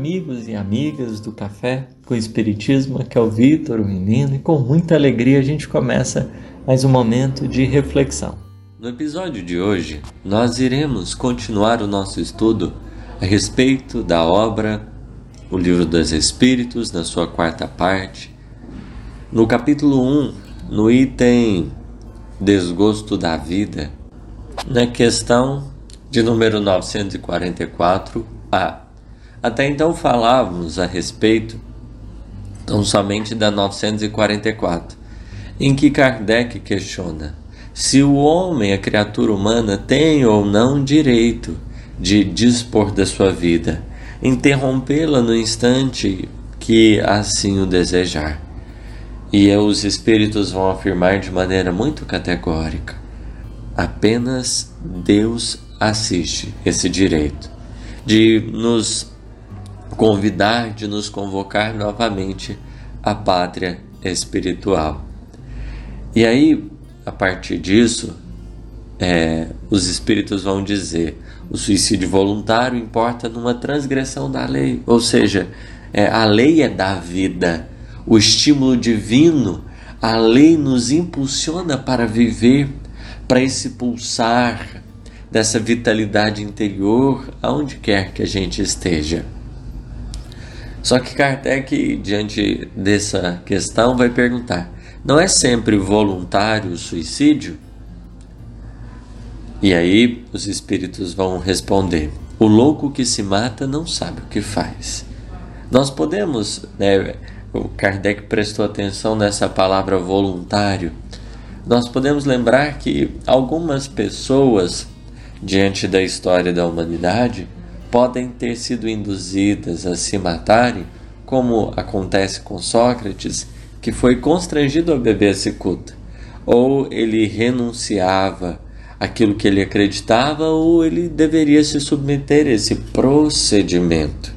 amigos e amigas do Café com Espiritismo, que é o Vitor, o menino, e com muita alegria a gente começa mais um momento de reflexão. No episódio de hoje, nós iremos continuar o nosso estudo a respeito da obra O Livro dos Espíritos, na sua quarta parte. No capítulo 1, no item Desgosto da Vida, na questão de número 944a. Até então falávamos a respeito tão somente da 944, em que Kardec questiona se o homem, a criatura humana, tem ou não direito de dispor da sua vida, interrompê-la no instante que assim o desejar. E os espíritos vão afirmar de maneira muito categórica: apenas Deus assiste esse direito de nos convidar, de nos convocar novamente à pátria espiritual. E aí, a partir disso, é, os espíritos vão dizer: o suicídio voluntário importa numa transgressão da lei, ou seja, é, a lei é da vida, o estímulo divino, a lei nos impulsiona para viver, para esse pulsar dessa vitalidade interior aonde quer que a gente esteja. Só que Kardec, diante dessa questão, vai perguntar: não é sempre voluntário o suicídio? E aí os espíritos vão responder: o louco que se mata não sabe o que faz. Nós podemos, né, o Kardec prestou atenção nessa palavra voluntário. Nós podemos lembrar que algumas pessoas, diante da história da humanidade, podem ter sido induzidas a se matarem, como acontece com Sócrates, que foi constrangido a beber cicuta, ou ele renunciava aquilo que ele acreditava, ou ele deveria se submeter a esse procedimento.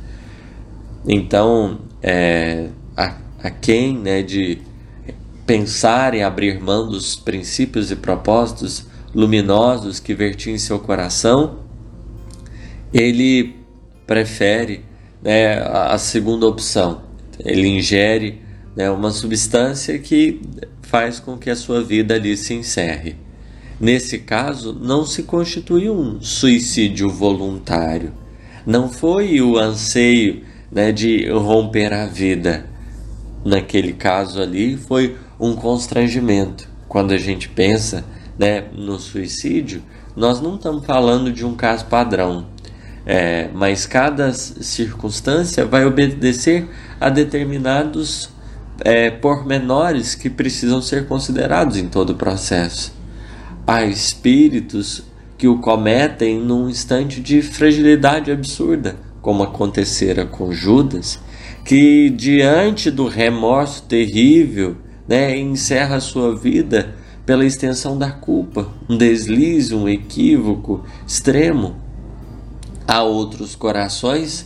Então, é, a, a quem né, de pensar em abrir mão dos princípios e propósitos luminosos que vertiam em seu coração, ele prefere né, a segunda opção. Ele ingere né, uma substância que faz com que a sua vida ali se encerre. Nesse caso, não se constitui um suicídio voluntário. Não foi o anseio né, de romper a vida. Naquele caso ali, foi um constrangimento. Quando a gente pensa né, no suicídio, nós não estamos falando de um caso padrão. É, mas cada circunstância vai obedecer a determinados é, pormenores que precisam ser considerados em todo o processo. Há espíritos que o cometem num instante de fragilidade absurda, como acontecera com Judas, que diante do remorso terrível né, encerra sua vida pela extensão da culpa, um deslize, um equívoco extremo há outros corações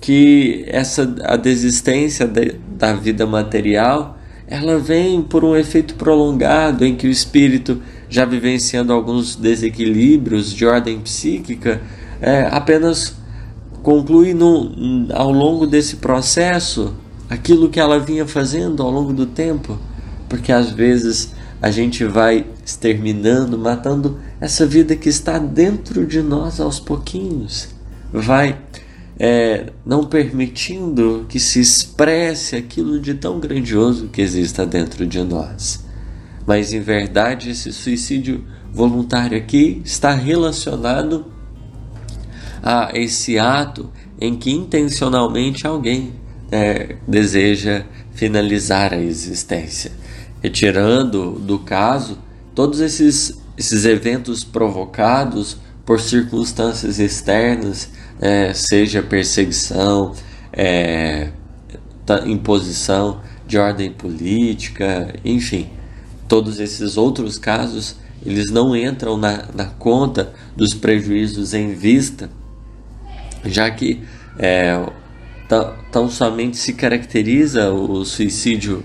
que essa a desistência de, da vida material ela vem por um efeito prolongado em que o espírito já vivenciando alguns desequilíbrios de ordem psíquica é, apenas conclui no, ao longo desse processo aquilo que ela vinha fazendo ao longo do tempo porque às vezes a gente vai exterminando, matando essa vida que está dentro de nós aos pouquinhos, vai é, não permitindo que se expresse aquilo de tão grandioso que exista dentro de nós. Mas em verdade, esse suicídio voluntário aqui está relacionado a esse ato em que intencionalmente alguém é, deseja finalizar a existência retirando do caso todos esses, esses eventos provocados por circunstâncias externas, é, seja perseguição, é, imposição de ordem política, enfim, todos esses outros casos eles não entram na, na conta dos prejuízos em vista, já que é, tão somente se caracteriza o suicídio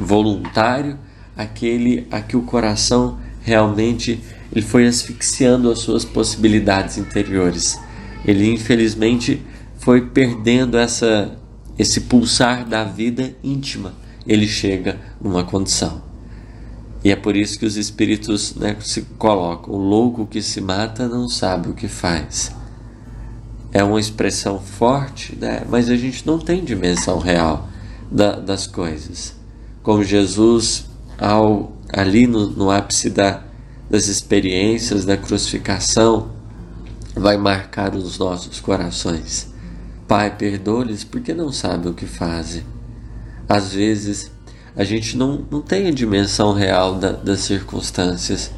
voluntário, aquele a que o coração realmente ele foi asfixiando as suas possibilidades interiores. Ele infelizmente foi perdendo essa esse pulsar da vida íntima, ele chega numa condição. E é por isso que os espíritos né, se colocam: o louco que se mata não sabe o que faz. É uma expressão forte, né? mas a gente não tem dimensão real da, das coisas. Como Jesus, ao, ali no, no ápice da, das experiências da crucificação, vai marcar os nossos corações. Pai, perdoa-lhes porque não sabem o que fazem. Às vezes, a gente não, não tem a dimensão real da, das circunstâncias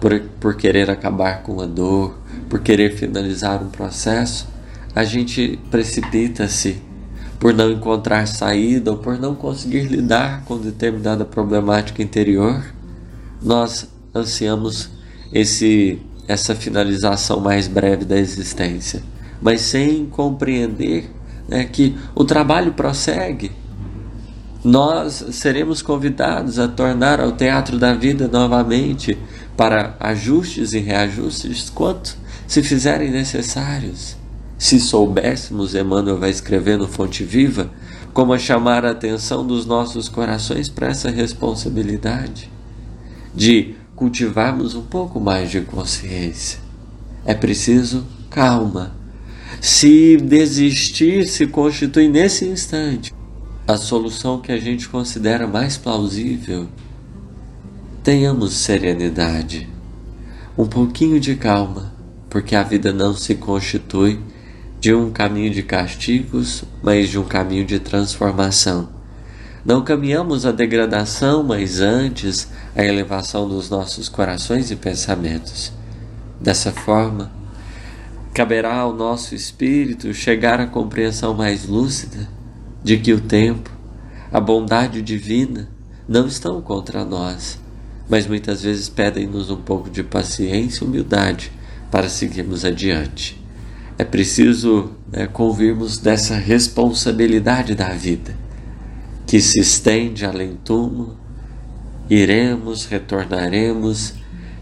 por, por querer acabar com a dor, por querer finalizar um processo, a gente precipita-se por não encontrar saída ou por não conseguir lidar com determinada problemática interior. Nós ansiamos esse essa finalização mais breve da existência, mas sem compreender né, que o trabalho prossegue. Nós seremos convidados a tornar ao teatro da vida novamente para ajustes e reajustes quanto se fizerem necessários. Se soubéssemos, Emmanuel vai escrever no Fonte Viva, como chamar a atenção dos nossos corações para essa responsabilidade de cultivarmos um pouco mais de consciência. É preciso calma. Se desistir se constitui nesse instante a solução que a gente considera mais plausível, tenhamos serenidade, um pouquinho de calma, porque a vida não se constitui de um caminho de castigos, mas de um caminho de transformação. Não caminhamos a degradação, mas antes a elevação dos nossos corações e pensamentos. Dessa forma, caberá ao nosso espírito chegar à compreensão mais lúcida de que o tempo, a bondade divina não estão contra nós, mas muitas vezes pedem-nos um pouco de paciência e humildade para seguirmos adiante. É preciso né, convirmos dessa responsabilidade da vida, que se estende além túmulo, iremos, retornaremos,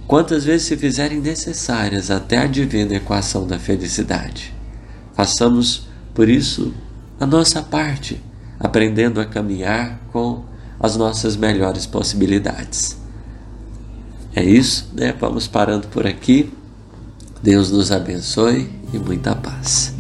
quantas vezes se fizerem necessárias até a divina equação da felicidade. Façamos, por isso, a nossa parte, aprendendo a caminhar com as nossas melhores possibilidades. É isso, né? Vamos parando por aqui. Deus nos abençoe e muita paz.